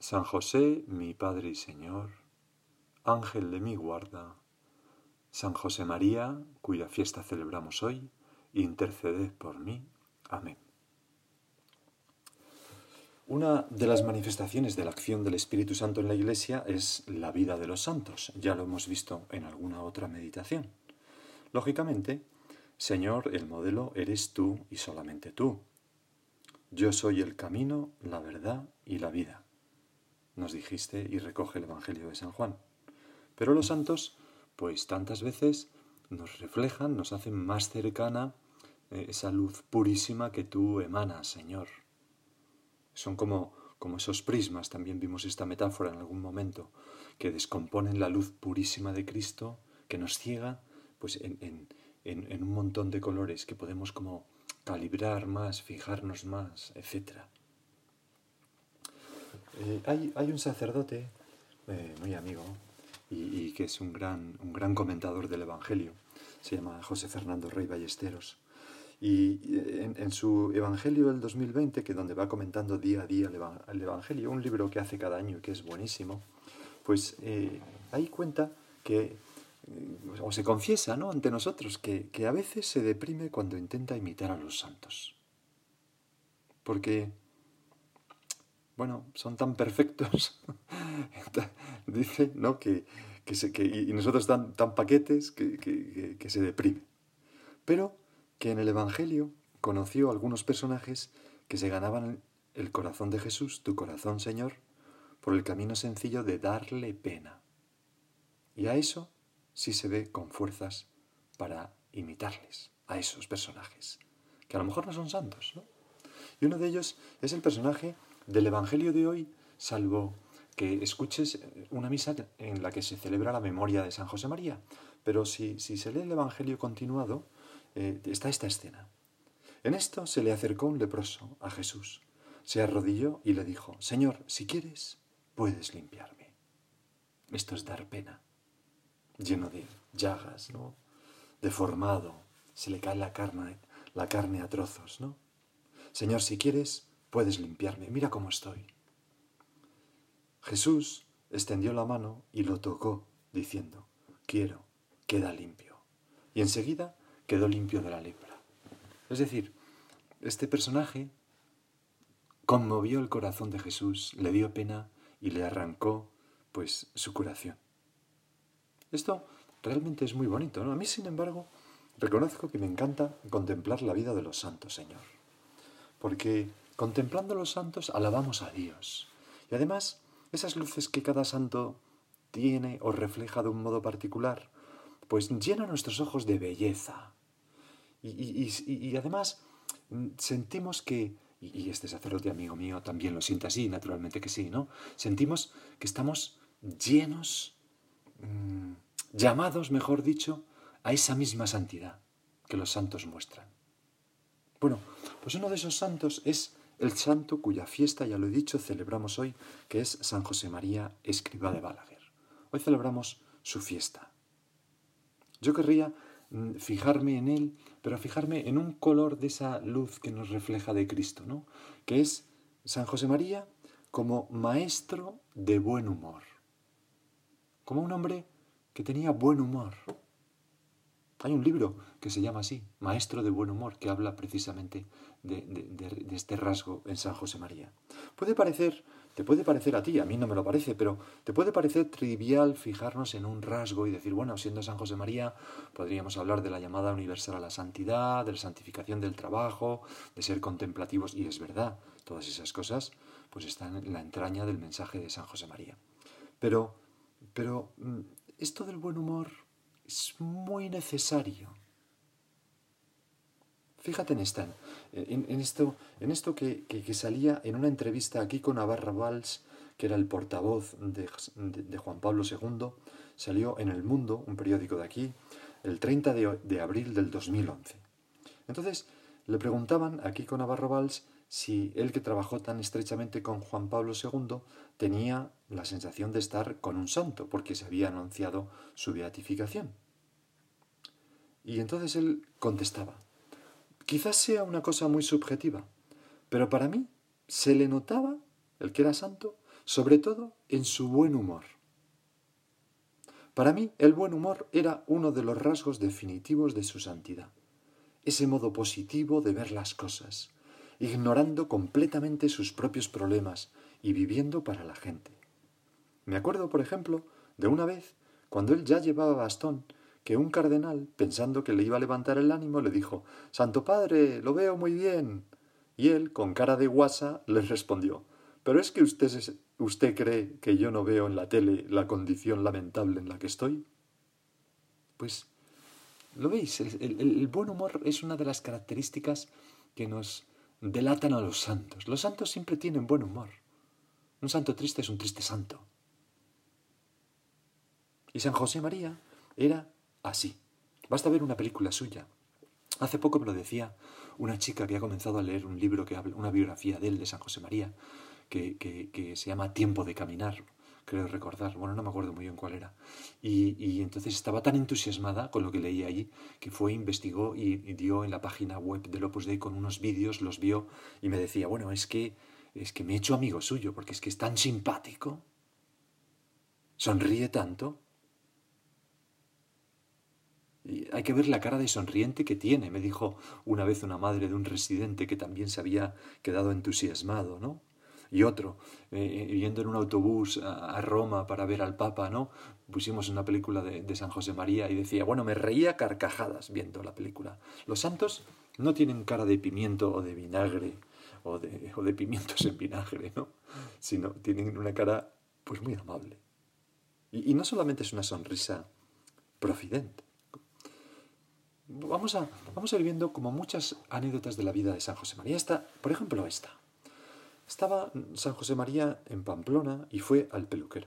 San José, mi Padre y Señor, Ángel de mi guarda, San José María, cuya fiesta celebramos hoy, interceded por mí. Amén. Una de las manifestaciones de la acción del Espíritu Santo en la Iglesia es la vida de los santos. Ya lo hemos visto en alguna otra meditación. Lógicamente, Señor, el modelo eres tú y solamente tú. Yo soy el camino, la verdad y la vida, nos dijiste y recoge el Evangelio de San Juan. Pero los santos, pues tantas veces nos reflejan, nos hacen más cercana eh, esa luz purísima que tú emanas, Señor. Son como, como esos prismas, también vimos esta metáfora en algún momento, que descomponen la luz purísima de Cristo, que nos ciega pues en, en, un montón de colores que podemos como calibrar más, fijarnos más, etc. Eh, hay, un sacerdote eh, muy amigo y, que es un gran, un gran comentador del Evangelio, se llama José Fernando Rey Ballesteros. Y eh, en, su Evangelio del 2020, que donde va comentando día a día el, Evangelio, un libro que hace cada año y que es buenísimo, pues ahí cuenta que eh, o se confiesa ¿no? ante nosotros que, a veces se deprime cuando intenta imitar a los santos. Porque, bueno, son tan perfectos, dice, ¿no? Que, se, y nosotros tan, tan paquetes que, que se deprime. Pero que en el Evangelio conoció algunos personajes que se ganaban el corazón de Jesús, tu corazón, Señor, por el camino sencillo de darle pena. Y a eso sí se ve con fuerzas para imitarles a esos personajes, que a lo mejor no son santos, ¿no? Y uno de ellos es el personaje del Evangelio de hoy, salvo que escuches una misa en la que se celebra la memoria de San José María. Pero si, si se lee el Evangelio continuado, eh, está esta escena. En esto se le acercó un leproso a Jesús, se arrodilló y le dijo, Señor, si quieres, puedes limpiarme. Esto es dar pena lleno de llagas, ¿no? Deformado, se le cae la carne, la carne a trozos, ¿no? Señor, si quieres, puedes limpiarme, mira cómo estoy. Jesús extendió la mano y lo tocó, diciendo, quiero, queda limpio. Y enseguida quedó limpio de la lepra. Es decir, este personaje conmovió el corazón de Jesús, le dio pena y le arrancó, pues, su curación. Esto realmente es muy bonito, ¿no? A mí, sin embargo, reconozco que me encanta contemplar la vida de los santos, Señor. Porque contemplando los santos alabamos a Dios. Y además, esas luces que cada santo tiene o refleja de un modo particular, pues llenan nuestros ojos de belleza. Y, además sentimos que, y este sacerdote amigo mío también lo siente así, naturalmente que sí, ¿no? Sentimos que estamos llenos Mm, llamados, mejor dicho, a esa misma santidad que los santos muestran. Bueno, pues uno de esos santos es el santo cuya fiesta, ya lo he dicho, celebramos hoy, que es San José María Escriba de Balaguer. Hoy celebramos su fiesta. Yo querría mm, fijarme en él, pero fijarme en un color de esa luz que nos refleja de Cristo, ¿no? Que es San José María como maestro de buen humor como un hombre que tenía buen humor. Hay un libro que se llama así, Maestro de Buen Humor, que habla precisamente de, este rasgo en San José María. Puede parecer te puede parecer a ti, a mí no me lo parece, pero te puede parecer trivial fijarnos en un rasgo y decir, bueno, siendo San José María, podríamos hablar de la llamada universal a la santidad, de la santificación del trabajo, de ser contemplativos, y es verdad, todas esas cosas pues están en la entraña del mensaje de San José María. Pero, pero mm, esto del buen humor es muy necesario. Fíjate en, esta, en, esto, en esto que, salía en una entrevista aquí con Navarra Valls, que era el portavoz de, Juan Pablo II, salió en El Mundo, un periódico de aquí, el 30 de, de abril del 2011. Entonces, le preguntaban aquí con Navarro Valls si él que trabajó tan estrechamente con Juan Pablo II tenía la sensación de estar con un santo, porque se había anunciado su beatificación. Y entonces él contestaba, quizás sea una cosa muy subjetiva, pero para mí se le notaba, el que era santo, sobre todo en su buen humor. Para mí el buen humor era uno de los rasgos definitivos de su santidad, ese modo positivo de ver las cosas, ignorando completamente sus propios problemas y viviendo para la gente. Me acuerdo, por ejemplo, de una vez, cuando él ya llevaba bastón, que un cardenal, pensando que le iba a levantar el ánimo, le dijo Santo Padre, lo veo muy bien. Y él, con cara de guasa, le respondió ¿Pero es que usted, usted cree que yo no veo en la tele la condición lamentable en la que estoy? Pues, ¿lo veis? el buen humor es una de las características que nos delatan a los santos. Los santos siempre tienen buen humor. Un santo triste es un triste santo. Y San José María era así. Basta ver una película suya. Hace poco me lo decía una chica que ha comenzado a leer un libro que habla, una biografía de él, de San José María, que, que se llama Tiempo de Caminar creo recordar, bueno, no me acuerdo muy bien cuál era. Y, entonces estaba tan entusiasmada con lo que leía allí que fue, investigó y, dio en la página web del Opus Dei con unos vídeos, los vio y me decía, bueno, es que, es que me he hecho amigo suyo porque es que es tan simpático, sonríe tanto. Hay que ver la cara de sonriente que tiene, me dijo una vez una madre de un residente que también se había quedado entusiasmado, ¿no? y otro, eh, eh, yendo en un autobús a, Roma para ver al Papa, ¿no? Pusimos una película de, San José María y decía, bueno, me reía carcajadas viendo la película. Los santos no tienen cara de pimiento o de vinagre o de, o de pimientos en vinagre, ¿no? Sino tienen una cara pues muy amable. Y, y no solamente es una sonrisa profidente. Vamos a, vamos a ir viendo como muchas anécdotas de la vida de San José María. Esta, por ejemplo, esta. Estaba San José María en Pamplona y fue al peluquero.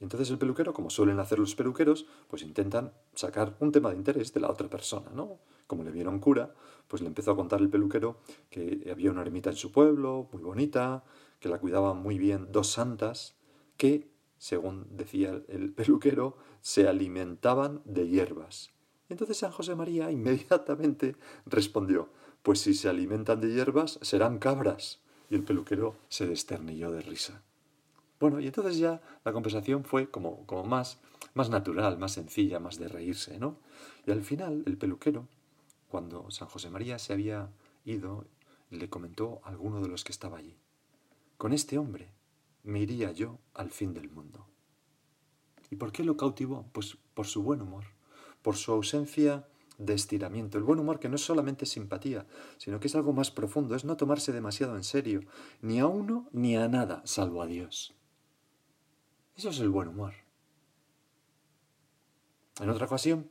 entonces el peluquero, como suelen hacer los peluqueros, pues intentan sacar un tema de interés de la otra persona, ¿no? Como le vieron cura, pues le empezó a contar el peluquero que había una ermita en su pueblo, muy bonita, que la cuidaban muy bien dos santas, que, según decía el peluquero, se alimentaban de hierbas. Entonces San José María inmediatamente respondió, pues si se alimentan de hierbas serán cabras. Y el peluquero se desternilló de risa. Bueno, y entonces ya la conversación fue como, como más, más natural, más sencilla, más de reírse, ¿no? Y al final el peluquero, cuando San José María se había ido, le comentó a alguno de los que estaba allí, con este hombre me iría yo al fin del mundo. ¿Y por qué lo cautivó? Pues por su buen humor, por su ausencia de estiramiento. El buen humor que no es solamente simpatía, sino que es algo más profundo, es no tomarse demasiado en serio, ni a uno ni a nada, salvo a Dios. Eso es el buen humor. En otra ocasión,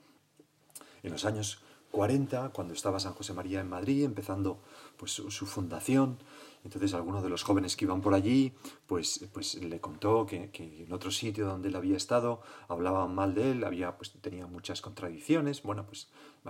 en los años 40, cuando estaba San José María en Madrid, empezando pues, su fundación, entonces alguno de los jóvenes que iban por allí, pues, pues le contó que, en otro sitio donde él había estado hablaban mal de él, había, pues tenía muchas contradicciones, bueno, pues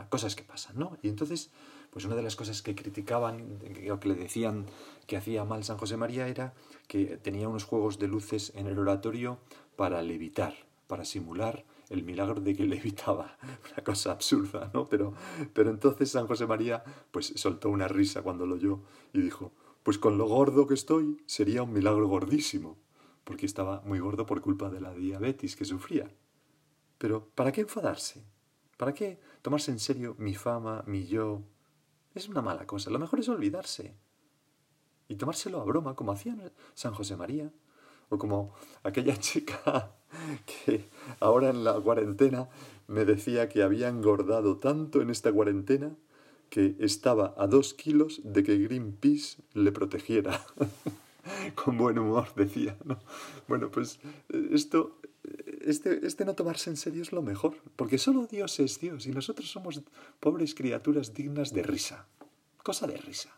cosas que pasan, ¿no? Y entonces, pues una de las cosas que criticaban, o que le decían que hacía mal San José María era que tenía unos juegos de luces en el oratorio para levitar, para simular el milagro de que levitaba, una cosa absurda, ¿no? Pero, pero entonces San José María pues soltó una risa cuando lo oyó y dijo, pues con lo gordo que estoy sería un milagro gordísimo, porque estaba muy gordo por culpa de la diabetes que sufría. Pero ¿para qué enfadarse? ¿Para qué tomarse en serio mi fama, mi yo? Es una mala cosa. Lo mejor es olvidarse. y tomárselo a broma, como hacía San José María, o como aquella chica que ahora en la cuarentena me decía que había engordado tanto en esta cuarentena que estaba a dos kilos de que Greenpeace le protegiera. Con buen humor, decía, ¿no? Bueno, pues eh, esto, este, este no tomarse en serio es lo mejor, porque solo Dios es Dios y nosotros somos pobres criaturas dignas de risa. Cosa de risa.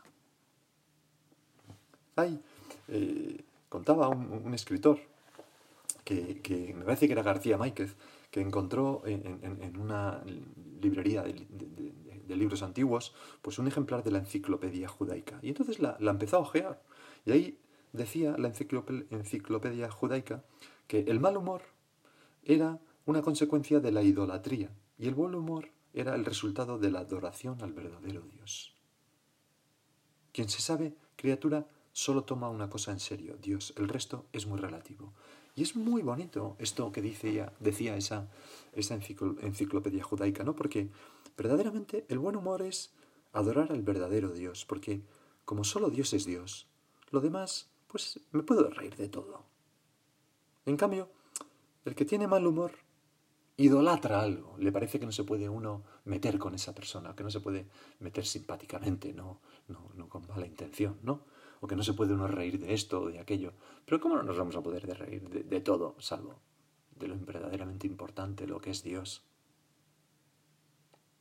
Ay, eh, contaba un, escritor que, me parece que era García Máquez, que encontró en, una librería de, libros antiguos pues un ejemplar de la enciclopedia judaica. Y entonces la, la empezó a ojear. Y ahí decía la enciclopedia judaica que el mal humor era una consecuencia de la idolatría y el buen humor era el resultado de la adoración al verdadero Dios. Quien se sabe criatura solo toma una cosa en serio, Dios, el resto es muy relativo. Y es muy bonito esto que dice decía esa, esa enciclopedia judaica, ¿no? Porque verdaderamente el buen humor es adorar al verdadero Dios, porque como solo Dios es Dios, lo demás, pues me puedo reír de todo. En cambio, el que tiene mal humor idolatra algo, le parece que no se puede uno meter con esa persona, que no se puede meter simpáticamente, no, no, no con mala intención, ¿no? O que no se puede uno reír de esto o de aquello. Pero ¿cómo no nos vamos a poder reír de, todo, salvo de lo verdaderamente importante, lo que es Dios?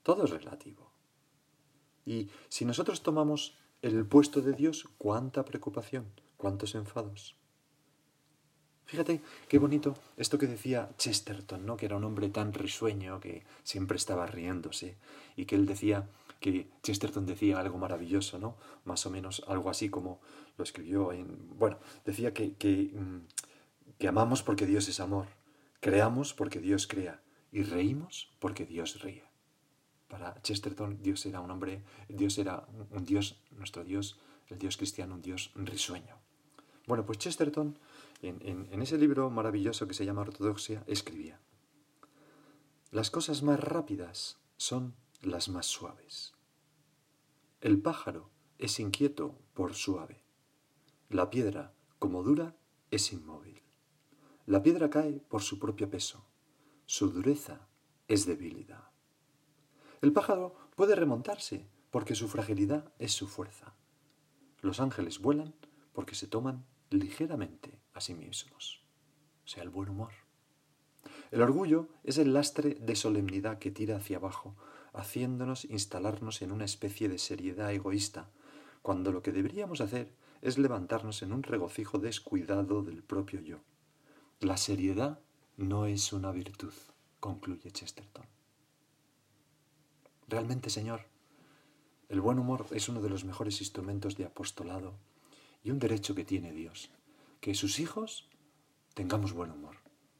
Todo es relativo. Y si nosotros tomamos el puesto de Dios, cuánta preocupación, cuántos enfados. Fíjate qué bonito esto que decía Chesterton, ¿no? que era un hombre tan risueño que siempre estaba riéndose y que él decía que Chesterton decía algo maravilloso, ¿no? Más o menos algo así como lo escribió en... Bueno, decía que, mm, que amamos porque Dios es amor, creamos porque Dios crea y reímos porque Dios ríe. Para Chesterton Dios era un hombre, Dios era un Dios, nuestro Dios, el Dios cristiano, un Dios risueño. Bueno, pues Chesterton, en ese libro maravilloso que se llama Ortodoxia, escribía, las cosas más rápidas son las más suaves. El pájaro es inquieto por suave. La piedra, como dura, es inmóvil. La piedra cae por su propio peso. Su dureza es debilidad. El pájaro puede remontarse porque su fragilidad es su fuerza. Los ángeles vuelan porque se toman ligeramente a sí mismos. O sea, el buen humor. El orgullo es el lastre de solemnidad que tira hacia abajo haciéndonos instalarnos en una especie de seriedad egoísta, cuando lo que deberíamos hacer es levantarnos en un regocijo descuidado del propio yo. La seriedad no es una virtud, concluye Chesterton. Realmente, Señor, el buen humor es uno de los mejores instrumentos de apostolado y un derecho que tiene Dios, que sus hijos tengamos buen humor,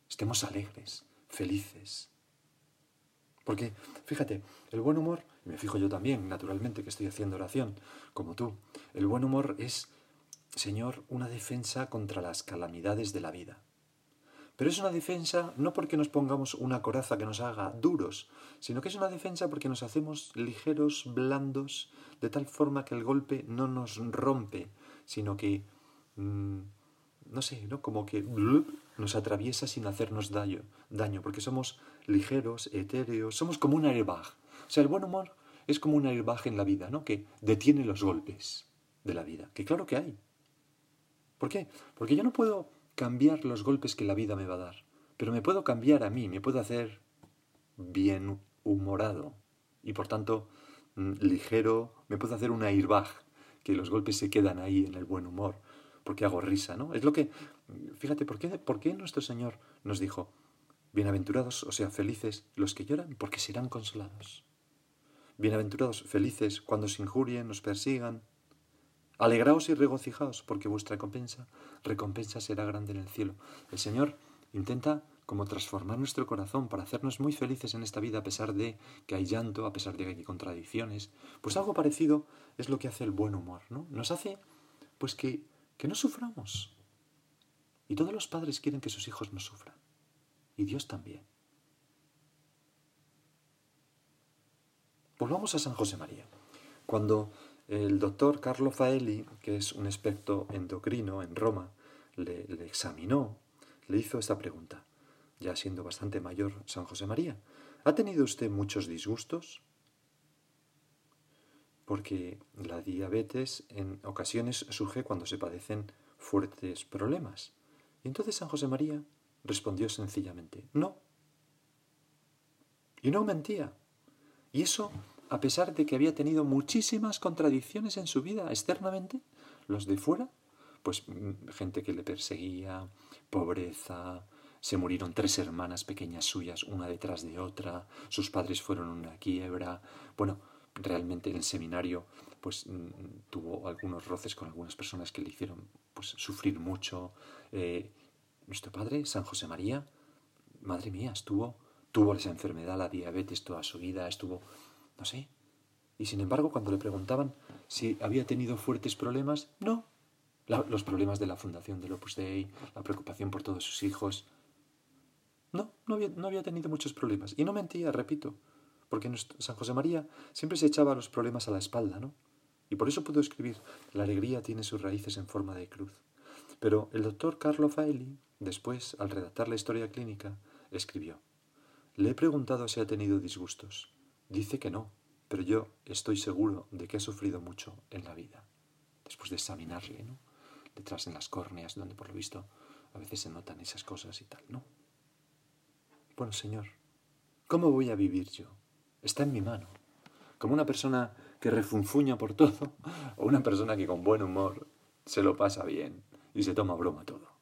estemos alegres, felices, porque, fíjate, el buen humor, y me fijo yo también, naturalmente, que estoy haciendo oración, como tú, el buen humor es, Señor, una defensa contra las calamidades de la vida. Pero es una defensa no porque nos pongamos una coraza que nos haga duros, sino que es una defensa porque nos hacemos ligeros, blandos, de tal forma que el golpe no nos rompe, sino que, mm, no sé, ¿no? como que nos atraviesa sin hacernos daño, daño, porque somos ligeros, etéreos, somos como un airbag. O sea, el buen humor es como un airbag en la vida, ¿no? Que detiene los golpes de la vida, que claro que hay. ¿Por qué? Porque yo no puedo cambiar los golpes que la vida me va a dar, pero me puedo cambiar a mí, me puedo hacer bien humorado y por tanto mm, ligero, me puedo hacer un airbag, que los golpes se quedan ahí en el buen humor, porque hago risa, ¿no? Es lo que, fíjate, ¿por qué, por qué nuestro Señor nos dijo, Bienaventurados, o sea, felices los que lloran, porque serán consolados. Bienaventurados, felices cuando os injurien, os persigan. Alegraos y regocijaos, porque vuestra recompensa, recompensa será grande en el cielo. El Señor intenta como transformar nuestro corazón para hacernos muy felices en esta vida a pesar de que hay llanto, a pesar de que hay contradicciones. Pues algo parecido es lo que hace el buen humor, ¿no? Nos hace pues que, que no suframos. Y todos los padres quieren que sus hijos no sufran Dios también. Volvamos a San José María. Cuando el doctor Carlo Faeli, que es un experto endocrino en Roma, le, le examinó, le hizo esta pregunta, ya siendo bastante mayor San José María. ¿Ha tenido usted muchos disgustos? Porque la diabetes en ocasiones surge cuando se padecen fuertes problemas. Y entonces San José María respondió sencillamente, no. Y no mentía. Y eso a pesar de que había tenido muchísimas contradicciones en su vida externamente, los de fuera, pues mm, gente que le perseguía, pobreza, se murieron tres hermanas pequeñas suyas, una detrás de otra, sus padres fueron una quiebra. Bueno, realmente en el seminario pues mm, tuvo algunos roces con algunas personas que le hicieron pues sufrir mucho. Eh, nuestro padre, San José María, madre mía, estuvo, tuvo esa enfermedad, la diabetes toda su vida, estuvo, no sé. Y sin embargo, cuando le preguntaban si había tenido fuertes problemas, no. los problemas de la fundación del Opus Dei, la preocupación por todos sus hijos, no, no había, tenido muchos problemas. Y no mentía, repito, porque San José María siempre se echaba los problemas a la espalda, ¿no? Y por eso pudo escribir, la alegría tiene sus raíces en forma de cruz. Pero el doctor Carlo Faeli, después, al redactar la historia clínica, escribió, le he preguntado si ha tenido disgustos. Dice que no, pero yo estoy seguro de que ha sufrido mucho en la vida. Después de examinarle, ¿no? Detrás en las córneas, donde por lo visto a veces se notan esas cosas y tal, ¿no? Bueno, Señor, ¿cómo voy a vivir yo? Está en mi mano. Como una persona que refunfuña por todo o una persona que con buen humor se lo pasa bien y se toma broma todo.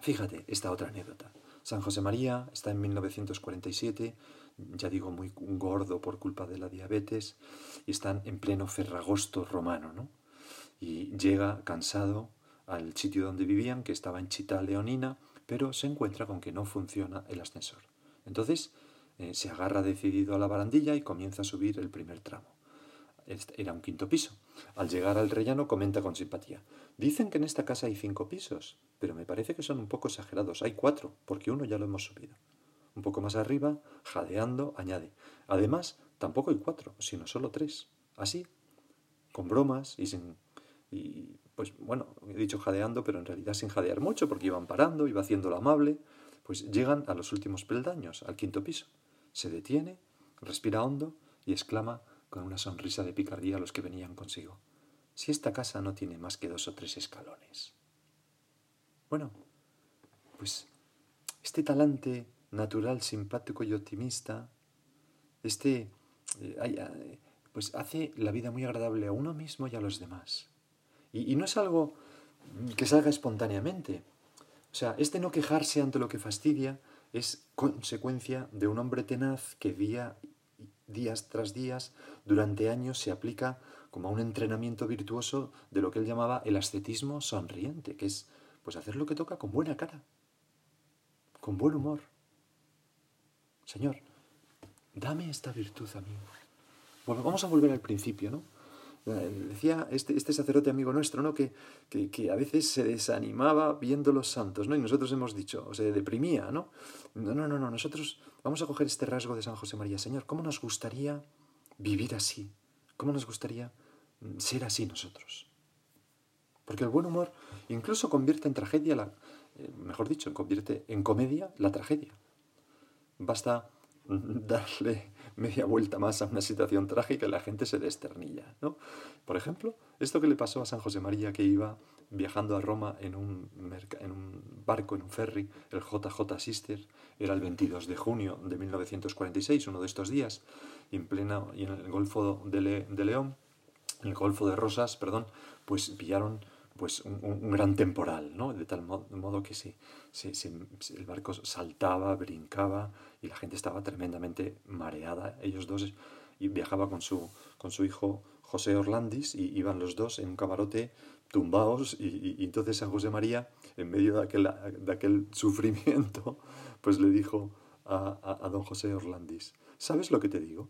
Fíjate esta otra anécdota. San José María está en 1947, ya digo muy gordo por culpa de la diabetes, y están en pleno ferragosto romano, ¿no? Y llega cansado al sitio donde vivían, que estaba en Chita Leonina, pero se encuentra con que no funciona el ascensor. Entonces eh, se agarra decidido a la barandilla y comienza a subir el primer tramo. Era un quinto piso. Al llegar al rellano comenta con simpatía. Dicen que en esta casa hay cinco pisos, pero me parece que son un poco exagerados. Hay cuatro, porque uno ya lo hemos subido. Un poco más arriba, jadeando, añade. Además, tampoco hay cuatro, sino solo tres. Así, con bromas y sin... Y pues bueno, he dicho jadeando, pero en realidad sin jadear mucho, porque iban parando, iba haciéndolo amable, pues llegan a los últimos peldaños, al quinto piso. Se detiene, respira hondo y exclama con una sonrisa de picardía a los que venían consigo. Si esta casa no tiene más que dos o tres escalones. Bueno, pues este talante natural, simpático y optimista, este, eh, eh, pues hace la vida muy agradable a uno mismo y a los demás. Y, no es algo que salga espontáneamente. O sea, este no quejarse ante lo que fastidia es consecuencia de un hombre tenaz que día, días tras días, durante años, se aplica como a un entrenamiento virtuoso de lo que él llamaba el ascetismo sonriente, que es pues hacer lo que toca con buena cara, con buen humor. Señor, dame esta virtud a mí. Bueno, vamos a volver al principio, ¿no? Decía este, este, sacerdote amigo nuestro, ¿no? Que, que, a veces se desanimaba viendo los santos, ¿no? Y nosotros hemos dicho, o se deprimía, ¿no? No, no, no, no, nosotros vamos a coger este rasgo de San José María. Señor, ¿cómo nos gustaría vivir así? ¿Cómo nos gustaría mm, ser así nosotros? Porque el buen humor incluso convierte en tragedia, la, eh, mejor dicho, convierte en comedia la tragedia. Basta darle media vuelta más a una situación trágica y la gente se desternilla. ¿no? Por ejemplo, esto que le pasó a San José María que iba viajando a Roma en un, barco, en un ferry, el JJ Sister, era el 22 de junio de 1946, uno de estos días, y en, plena, y en el Golfo de, León, en el Golfo de Rosas, perdón, pues pillaron pues un, gran temporal, ¿no? De tal modo, que se, el barco saltaba, brincaba y la gente estaba tremendamente mareada. Ellos dos y viajaba con su, con su hijo José Orlandis y iban los dos en un camarote tumbados y, entonces San José María, en medio de aquel, de aquel sufrimiento, pues le dijo a, a, a don José Orlandis, ¿sabes lo que te digo?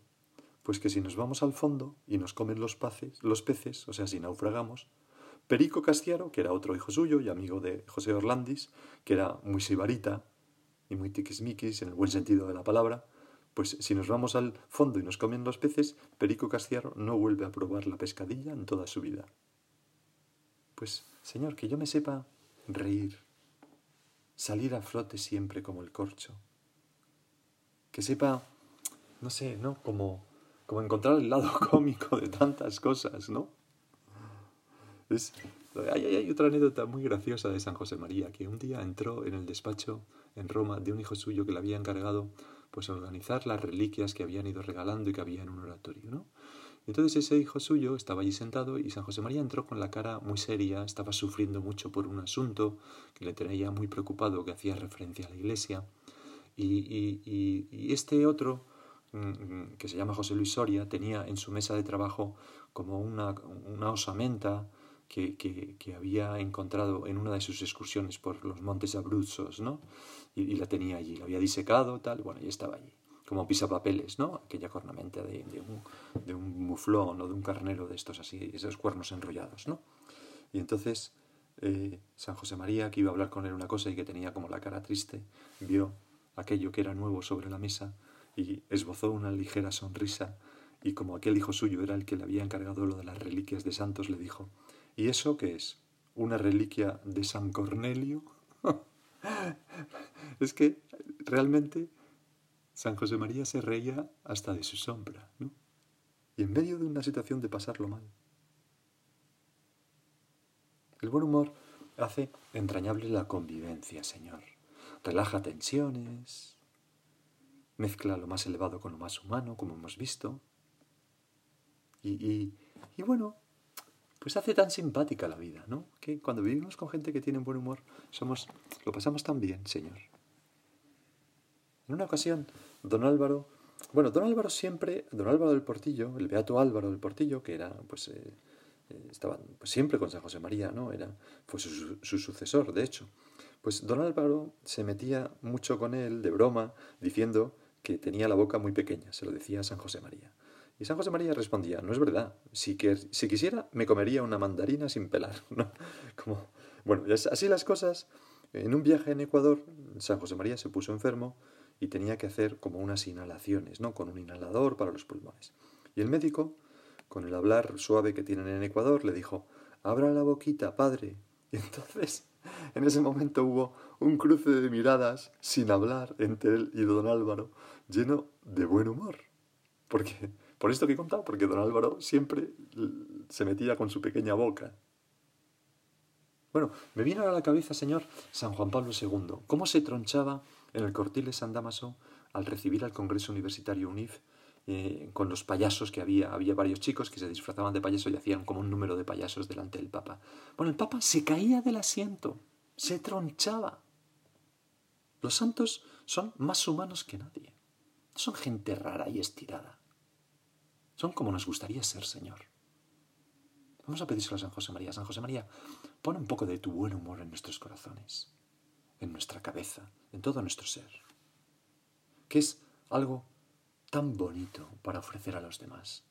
Pues que si nos vamos al fondo y nos comen los, paces, los peces, o sea, si naufragamos, Perico Castiaro, que era otro hijo suyo y amigo de José Orlandis, que era muy sibarita y muy tiquismiquis en el buen sentido de la palabra, Pues si nos vamos al fondo y nos comen los peces, Perico Castiaro no vuelve a probar la pescadilla en toda su vida. Pues, Señor, que yo me sepa reír, salir a flote siempre como el corcho, que sepa, no sé, ¿no? Como, como encontrar el lado cómico de tantas cosas, ¿no? Es, hay, hay, otra anécdota muy graciosa de San José María, que un día entró en el despacho en Roma de un hijo suyo que le había encargado pues organizar las reliquias que habían ido regalando y que había en un oratorio, ¿no? Entonces ese hijo suyo estaba allí sentado y San José María entró con la cara muy seria, estaba sufriendo mucho por un asunto que le tenía muy preocupado, que hacía referencia a la iglesia. Y, este otro, mm, mm, que se llama José Luis Soria, tenía en su mesa de trabajo como una, una osamenta que, había encontrado en una de sus excursiones por los montes Abruzos, ¿no? y, la tenía allí, la había disecado, tal, bueno, y estaba allí, como pisapapeles, ¿no? Aquella cornamenta de, de, un, de un muflón o de un carnero de estos así, esos cuernos enrollados, ¿no? Y entonces eh, San José María, que iba a hablar con él una cosa y que tenía como la cara triste, vio aquello que era nuevo sobre la mesa y esbozó una ligera sonrisa y como aquel hijo suyo era el que le había encargado lo de las reliquias de santos, le dijo, ¿y eso qué es? ¿Una reliquia de San Cornelio? es que realmente San José María se reía hasta de su sombra, ¿no? Y en medio de una situación de pasarlo mal. El buen humor hace entrañable la convivencia, Señor. Relaja tensiones, mezcla lo más elevado con lo más humano, como hemos visto. Y, y, y bueno, pues hace tan simpática la vida, ¿no? Que cuando vivimos con gente que tiene buen humor, somos, lo pasamos tan bien, Señor. En una ocasión, don Álvaro, bueno, don Álvaro siempre, don Álvaro del Portillo, el beato Álvaro del Portillo, que era, pues, eh, eh, estaba pues, siempre con San José María, ¿no? Era, fue su, su sucesor, de hecho. Pues don Álvaro se metía mucho con él, de broma, diciendo que tenía la boca muy pequeña, se lo decía a San José María. San José María respondía, no es verdad, si, que, si quisiera me comería una mandarina sin pelar. ¿no? Como, bueno, así las cosas. En un viaje en Ecuador, San José María se puso enfermo y tenía que hacer como unas inhalaciones, ¿no? Con un inhalador para los pulmones. Y el médico, con el hablar suave que tienen en Ecuador, le dijo, abra la boquita, padre. Y entonces, en ese momento hubo un cruce de miradas sin hablar entre él y don Álvaro, lleno de buen humor. Porque por esto que he porque don Álvaro siempre se metía con su pequeña boca. Bueno, me vino a la cabeza, señor, San Juan Pablo II. ¿Cómo se tronchaba en el cortil de San Damaso al recibir al Congreso Universitario UNIF eh, con los payasos que había? Había varios chicos que se disfrazaban de payaso y hacían como un número de payasos delante del Papa. Bueno, el Papa se caía del asiento, se tronchaba. Los santos son más humanos que nadie. son gente rara y estirada. Son como nos gustaría ser, Señor. Vamos a pedírselo a San José María. San José María, pon un poco de tu buen humor en nuestros corazones, en nuestra cabeza, en todo nuestro ser, que es algo tan bonito para ofrecer a los demás.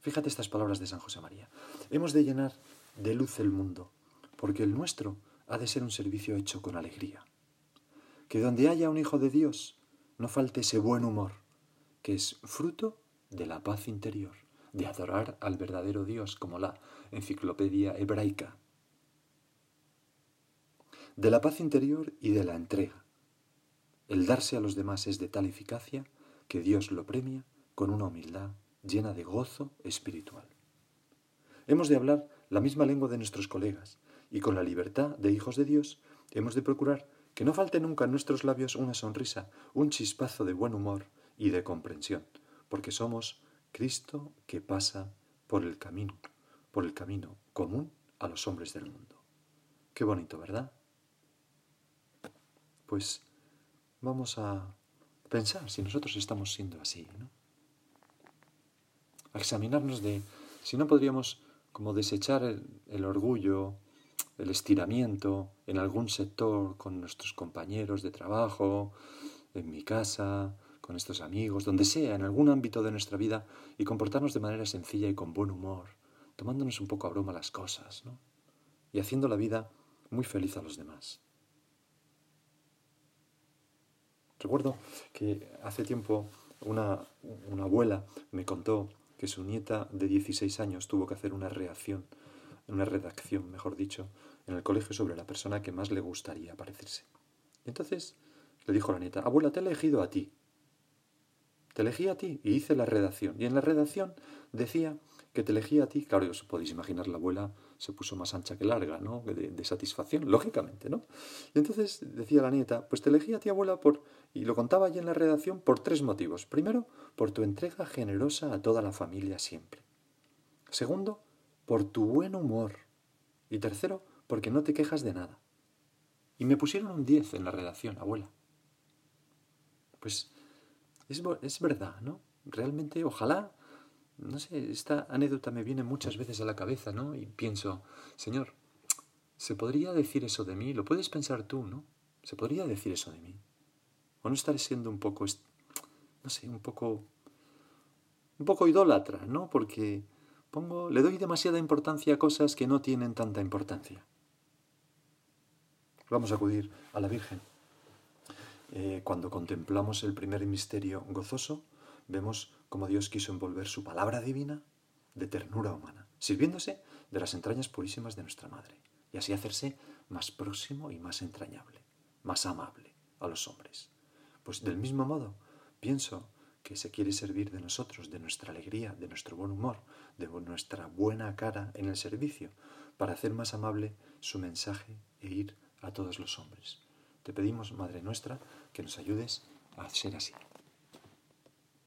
Fíjate estas palabras de San José María. Hemos de llenar de luz el mundo, porque el nuestro ha de ser un servicio hecho con alegría. Que donde haya un hijo de Dios, no falte ese buen humor, que es fruto de la paz interior, de adorar al verdadero Dios como la enciclopedia hebraica, de la paz interior y de la entrega. El darse a los demás es de tal eficacia que Dios lo premia con una humildad llena de gozo espiritual. Hemos de hablar la misma lengua de nuestros colegas y con la libertad de hijos de Dios hemos de procurar que no falte nunca en nuestros labios una sonrisa, un chispazo de buen humor y de comprensión, porque somos Cristo que pasa por el camino, por el camino común a los hombres del mundo. Qué bonito, ¿verdad? Pues vamos a pensar si nosotros estamos siendo así, ¿no? A examinarnos de si no podríamos como desechar el, el orgullo, el estiramiento en algún sector con nuestros compañeros de trabajo, en mi casa, con estos amigos, donde sea, en algún ámbito de nuestra vida, y comportarnos de manera sencilla y con buen humor, tomándonos un poco a broma las cosas. Y haciendo la vida muy feliz a los demás. Recuerdo que hace tiempo una, una abuela me contó que su nieta de 16 años tuvo que hacer una reacción, una redacción, mejor dicho, en el colegio sobre la persona que más le gustaría parecerse. Y entonces le dijo la nieta, abuela, te he elegido a ti. Te elegí a ti y hice la redacción. Y en la redacción decía que te elegí a ti. Claro, os podéis imaginar, la abuela se puso más ancha que larga, ¿no? De, de, satisfacción, lógicamente, ¿no? Y entonces decía la nieta, pues te elegí a ti, abuela, por... Y lo contaba allí en la redacción por tres motivos. Primero, por tu entrega generosa a toda la familia siempre. Segundo, por tu buen humor. Y tercero, porque no te quejas de nada. Y me pusieron un 10 en la redacción, abuela. Pues es, es verdad, ¿no? Realmente, ojalá no sé, esta anécdota me viene muchas veces a la cabeza, ¿no? Y pienso, Señor, ¿se podría decir eso de mí? Lo puedes pensar tú, ¿no? ¿Se podría decir eso de mí? ¿O no estaré siendo un poco, no sé, un poco, un poco idólatra, ¿no? Porque pongo, le doy demasiada importancia a cosas que no tienen tanta importancia. Vamos a acudir a la Virgen. Eh, cuando contemplamos el primer misterio gozoso, vemos cómo Dios quiso envolver su palabra divina de ternura humana, sirviéndose de las entrañas purísimas de nuestra Madre, y así hacerse más próximo y más entrañable, más amable a los hombres. Pues del mismo modo, pienso que se quiere servir de nosotros, de nuestra alegría, de nuestro buen humor, de nuestra buena cara en el servicio, para hacer más amable su mensaje e ir a todos los hombres. Te pedimos, Madre nuestra, que nos ayudes a ser así.